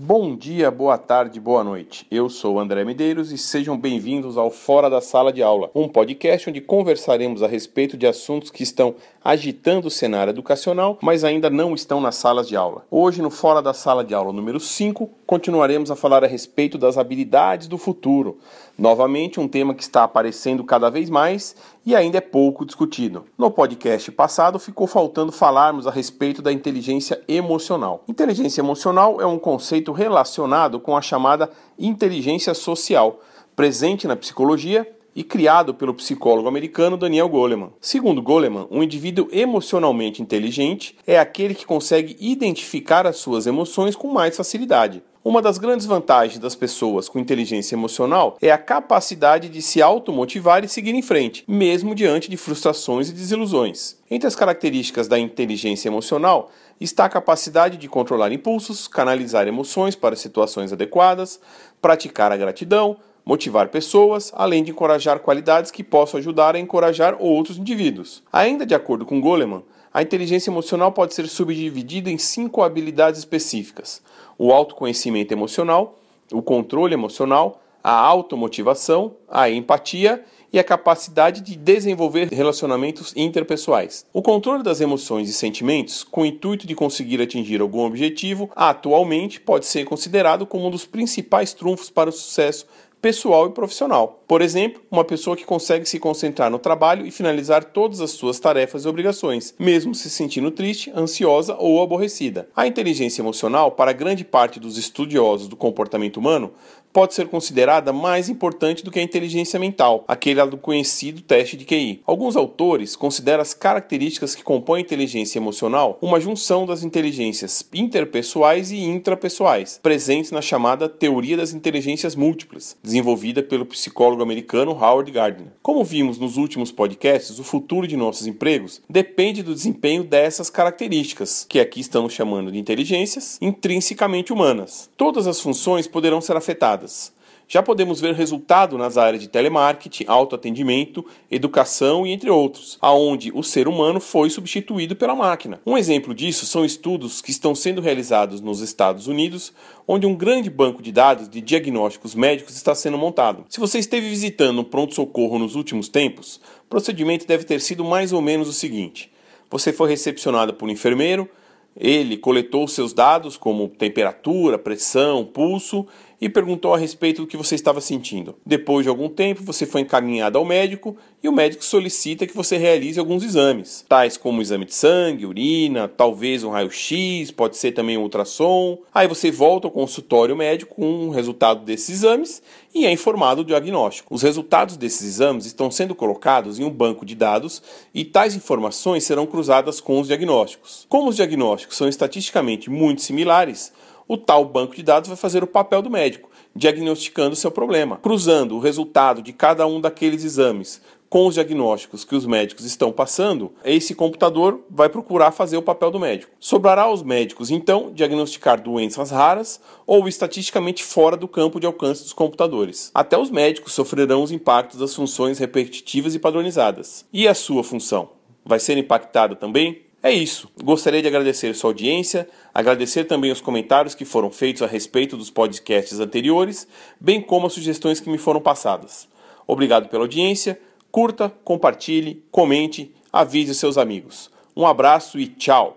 Bom dia, boa tarde, boa noite. Eu sou André Medeiros e sejam bem-vindos ao Fora da Sala de Aula, um podcast onde conversaremos a respeito de assuntos que estão agitando o cenário educacional, mas ainda não estão nas salas de aula. Hoje, no Fora da Sala de Aula número 5, continuaremos a falar a respeito das habilidades do futuro. Novamente, um tema que está aparecendo cada vez mais e ainda é pouco discutido. No podcast passado, ficou faltando falarmos a respeito da inteligência emocional. Inteligência emocional é um conceito relacionado com a chamada inteligência social, presente na psicologia e criado pelo psicólogo americano Daniel Goleman. Segundo Goleman, um indivíduo emocionalmente inteligente é aquele que consegue identificar as suas emoções com mais facilidade. Uma das grandes vantagens das pessoas com inteligência emocional é a capacidade de se automotivar e seguir em frente, mesmo diante de frustrações e desilusões. Entre as características da inteligência emocional está a capacidade de controlar impulsos, canalizar emoções para situações adequadas, praticar a gratidão, motivar pessoas, além de encorajar qualidades que possam ajudar a encorajar outros indivíduos. Ainda de acordo com Goleman, a inteligência emocional pode ser subdividida em cinco habilidades específicas: o autoconhecimento emocional, o controle emocional, a automotivação, a empatia e a capacidade de desenvolver relacionamentos interpessoais. O controle das emoções e sentimentos, com o intuito de conseguir atingir algum objetivo, atualmente pode ser considerado como um dos principais trunfos para o sucesso pessoal e profissional. Por exemplo, uma pessoa que consegue se concentrar no trabalho e finalizar todas as suas tarefas e obrigações, mesmo se sentindo triste, ansiosa ou aborrecida. A inteligência emocional, para grande parte dos estudiosos do comportamento humano, pode ser considerada mais importante do que a inteligência mental, aquele do conhecido teste de QI. Alguns autores consideram as características que compõem a inteligência emocional uma junção das inteligências interpessoais e intrapessoais, presentes na chamada teoria das inteligências múltiplas, desenvolvida pelo psicólogo americano Howard Gardner. Como vimos nos últimos podcasts, o futuro de nossos empregos depende do desempenho dessas características, que aqui estamos chamando de inteligências intrinsecamente humanas. Todas as funções poderão ser afetadas já podemos ver resultado nas áreas de telemarketing, autoatendimento, educação e entre outros, aonde o ser humano foi substituído pela máquina. Um exemplo disso são estudos que estão sendo realizados nos Estados Unidos, onde um grande banco de dados de diagnósticos médicos está sendo montado. Se você esteve visitando um pronto-socorro nos últimos tempos, o procedimento deve ter sido mais ou menos o seguinte: você foi recepcionado por um enfermeiro, ele coletou seus dados, como temperatura, pressão, pulso, e perguntou a respeito do que você estava sentindo. Depois de algum tempo, você foi encaminhado ao médico e o médico solicita que você realize alguns exames, tais como exame de sangue, urina, talvez um raio-x, pode ser também um ultrassom. Aí você volta ao consultório médico com o resultado desses exames e é informado do diagnóstico. Os resultados desses exames estão sendo colocados em um banco de dados e tais informações serão cruzadas com os diagnósticos. Como os diagnósticos são estatisticamente muito similares, o tal banco de dados vai fazer o papel do médico, diagnosticando seu problema, cruzando o resultado de cada um daqueles exames com os diagnósticos que os médicos estão passando, esse computador vai procurar fazer o papel do médico. Sobrará aos médicos, então, diagnosticar doenças raras ou estatisticamente fora do campo de alcance dos computadores. Até os médicos sofrerão os impactos das funções repetitivas e padronizadas. E a sua função? Vai ser impactada também? É isso. Gostaria de agradecer sua audiência, agradecer também os comentários que foram feitos a respeito dos podcasts anteriores, bem como as sugestões que me foram passadas. Obrigado pela audiência. Curta, compartilhe, comente, avise seus amigos. Um abraço e tchau!